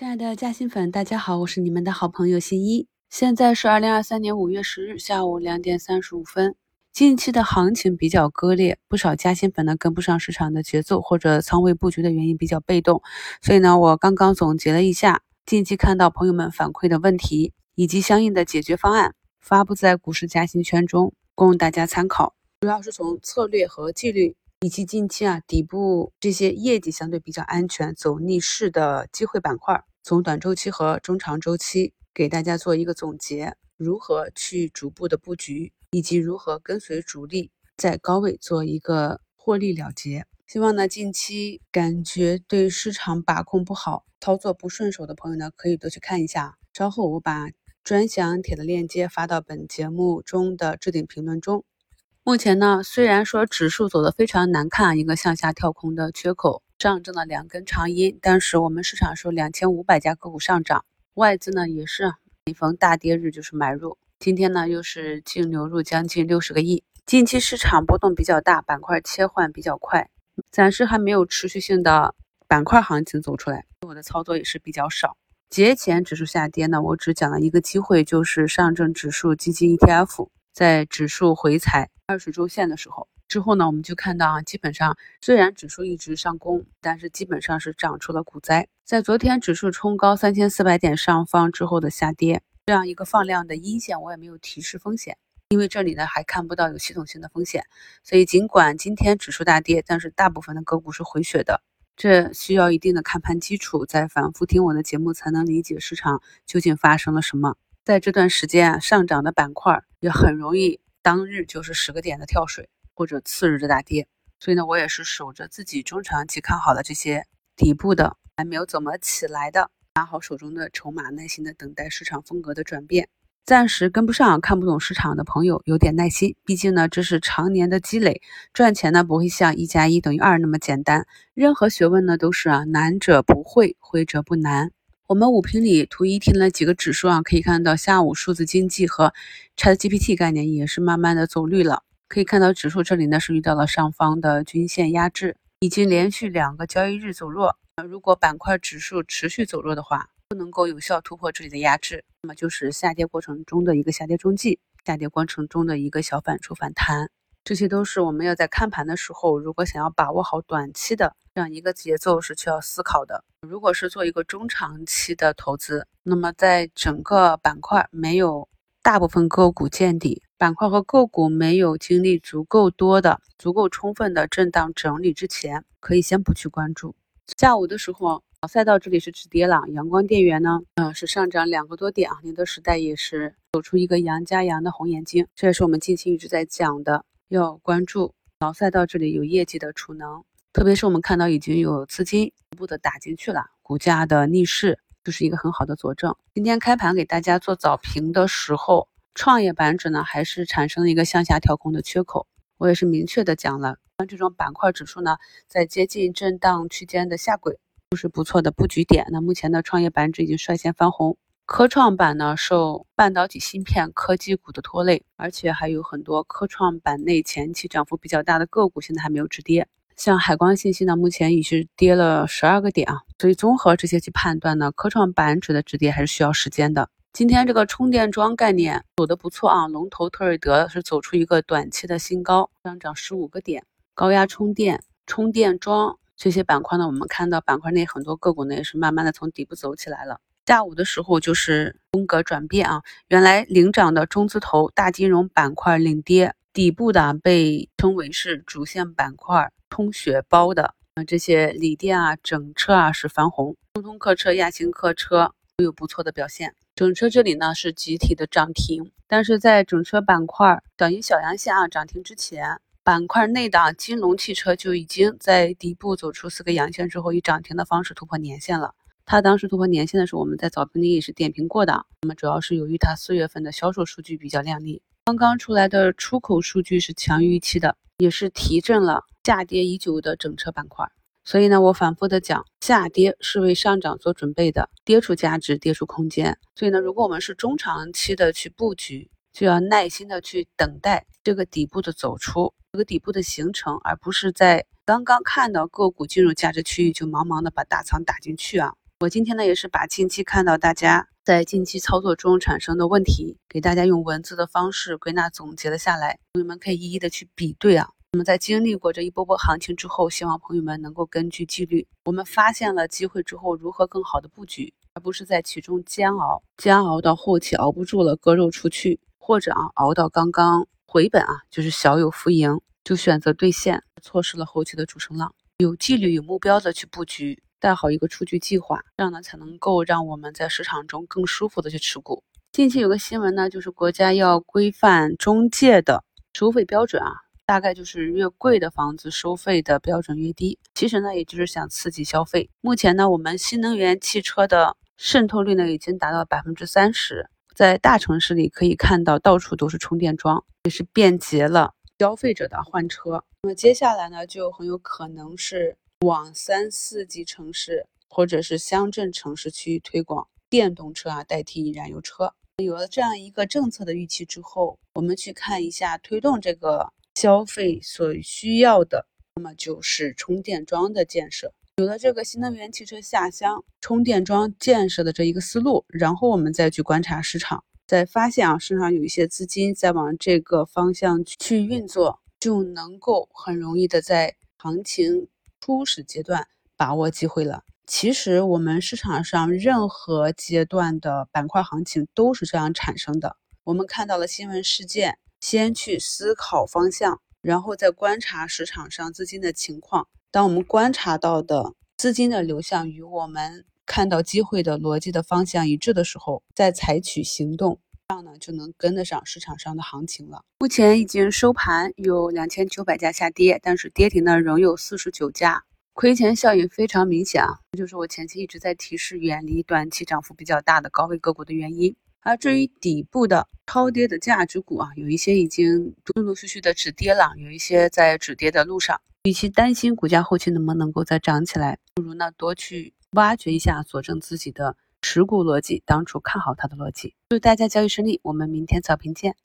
亲爱的嘉兴粉，大家好，我是你们的好朋友新一。现在是二零二三年五月十日下午两点三十五分。近期的行情比较割裂，不少嘉兴粉呢跟不上市场的节奏，或者仓位布局的原因比较被动。所以呢，我刚刚总结了一下近期看到朋友们反馈的问题以及相应的解决方案，发布在股市嘉兴圈中，供大家参考。主要是从策略和纪律。以及近期啊底部这些业绩相对比较安全、走逆势的机会板块，从短周期和中长周期给大家做一个总结，如何去逐步的布局，以及如何跟随主力在高位做一个获利了结。希望呢近期感觉对市场把控不好、操作不顺手的朋友呢，可以多去看一下。稍后我把专享帖的链接发到本节目中的置顶评论中。目前呢，虽然说指数走得非常难看，一个向下跳空的缺口，上证的两根长阴，但是我们市场是两千五百家个股上涨，外资呢也是每逢大跌日就是买入，今天呢又是净流入将近六十个亿。近期市场波动比较大，板块切换比较快，暂时还没有持续性的板块行情走出来，我的操作也是比较少。节前指数下跌呢，我只讲了一个机会，就是上证指数基金 ETF 在指数回踩。二十周线的时候，之后呢，我们就看到啊，基本上虽然指数一直上攻，但是基本上是涨出了股灾。在昨天指数冲高三千四百点上方之后的下跌，这样一个放量的阴线，我也没有提示风险，因为这里呢还看不到有系统性的风险。所以尽管今天指数大跌，但是大部分的个股是回血的，这需要一定的看盘基础，再反复听我的节目才能理解市场究竟发生了什么。在这段时间啊，上涨的板块也很容易。当日就是十个点的跳水，或者次日的大跌，所以呢，我也是守着自己中长期看好的这些底部的还没有怎么起来的，拿好手中的筹码，耐心的等待市场风格的转变。暂时跟不上、看不懂市场的朋友，有点耐心，毕竟呢，这是常年的积累，赚钱呢不会像一加一等于二那么简单。任何学问呢都是啊，难者不会，会者不难。我们五评里图一听了几个指数啊，可以看到下午数字经济和 ChatGPT 概念也是慢慢的走绿了。可以看到指数这里呢是遇到了上方的均线压制，已经连续两个交易日走弱。如果板块指数持续走弱的话，不能够有效突破这里的压制，那么就是下跌过程中的一个下跌中继，下跌过程中的一个小反抽反弹。这些都是我们要在看盘的时候，如果想要把握好短期的这样一个节奏，是需要思考的。如果是做一个中长期的投资，那么在整个板块没有大部分个股见底，板块和个股没有经历足够多的、足够充分的震荡整理之前，可以先不去关注。下午的时候，赛道这里是止跌了，阳光电源呢，嗯，是上涨两个多点啊。宁德时代也是走出一个阳加阳的红眼睛，这也是我们近期一直在讲的。要关注老赛道这里有业绩的储能，特别是我们看到已经有资金逐步的打进去了，股价的逆势就是一个很好的佐证。今天开盘给大家做早评的时候，创业板指呢还是产生了一个向下跳空的缺口，我也是明确的讲了，像这种板块指数呢，在接近震荡区间的下轨，都是不错的布局点。那目前的创业板指已经率先翻红。科创板呢，受半导体芯片科技股的拖累，而且还有很多科创板内前期涨幅比较大的个股，现在还没有止跌。像海光信息呢，目前已是跌了十二个点啊。所以综合这些去判断呢，科创板指的止跌还是需要时间的。今天这个充电桩概念走的不错啊，龙头特锐德是走出一个短期的新高，上涨十五个点。高压充电、充电桩这些板块呢，我们看到板块内很多个股呢也是慢慢的从底部走起来了。下午的时候就是风格转变啊，原来领涨的中字头大金融板块领跌，底部的被称为是主线板块充血包的啊，这些锂电啊、整车啊是翻红，中通客车、亚星客车都有不错的表现。整车这里呢是集体的涨停，但是在整车板块等于小阳线啊涨停之前，板块内的金龙汽车就已经在底部走出四个阳线之后，以涨停的方式突破年线了。它当时突破年线的时候，我们在早评里也是点评过的。那么主要是由于它四月份的销售数据比较靓丽，刚刚出来的出口数据是强于预期的，也是提振了下跌已久的整车板块。所以呢，我反复的讲，下跌是为上涨做准备的，跌出价值，跌出空间。所以呢，如果我们是中长期的去布局，就要耐心的去等待这个底部的走出，这个底部的形成，而不是在刚刚看到个股进入价值区域就茫茫的把大仓打进去啊。我今天呢也是把近期看到大家在近期操作中产生的问题，给大家用文字的方式归纳总结了下来，朋友们可以一一的去比对啊。那么在经历过这一波波行情之后，希望朋友们能够根据纪律，我们发现了机会之后，如何更好的布局，而不是在其中煎熬，煎熬到后期熬不住了割肉出去，或者啊熬到刚刚回本啊，就是小有浮盈，就选择兑现，错失了后期的主升浪。有纪律、有目标的去布局，带好一个出局计划，这样呢才能够让我们在市场中更舒服的去持股。近期有个新闻呢，就是国家要规范中介的收费标准啊。大概就是越贵的房子收费的标准越低，其实呢，也就是想刺激消费。目前呢，我们新能源汽车的渗透率呢已经达到百分之三十，在大城市里可以看到到处都是充电桩，也是便捷了消费者的换车。那么接下来呢，就很有可能是往三四级城市或者是乡镇城市去推广电动车啊，代替燃油车。有了这样一个政策的预期之后，我们去看一下推动这个。消费所需要的，那么就是充电桩的建设。有了这个新能源汽车下乡充电桩建设的这一个思路，然后我们再去观察市场，再发现啊，市场有一些资金在往这个方向去运作，就能够很容易的在行情初始阶段把握机会了。其实我们市场上任何阶段的板块行情都是这样产生的。我们看到了新闻事件。先去思考方向，然后再观察市场上资金的情况。当我们观察到的资金的流向与我们看到机会的逻辑的方向一致的时候，再采取行动，这样呢就能跟得上市场上的行情了。目前已经收盘有两千九百家下跌，但是跌停呢仍有四十九家，亏钱效应非常明显啊！就是我前期一直在提示远离短期涨幅比较大的高位个股的原因。而至于底部的超跌的价值股啊，有一些已经陆陆续续的止跌了，有一些在止跌的路上。与其担心股价后期能不能够再涨起来，不如呢多去挖掘一下佐证自己的持股逻辑，当初看好它的逻辑。祝大家交易顺利，我们明天早评见。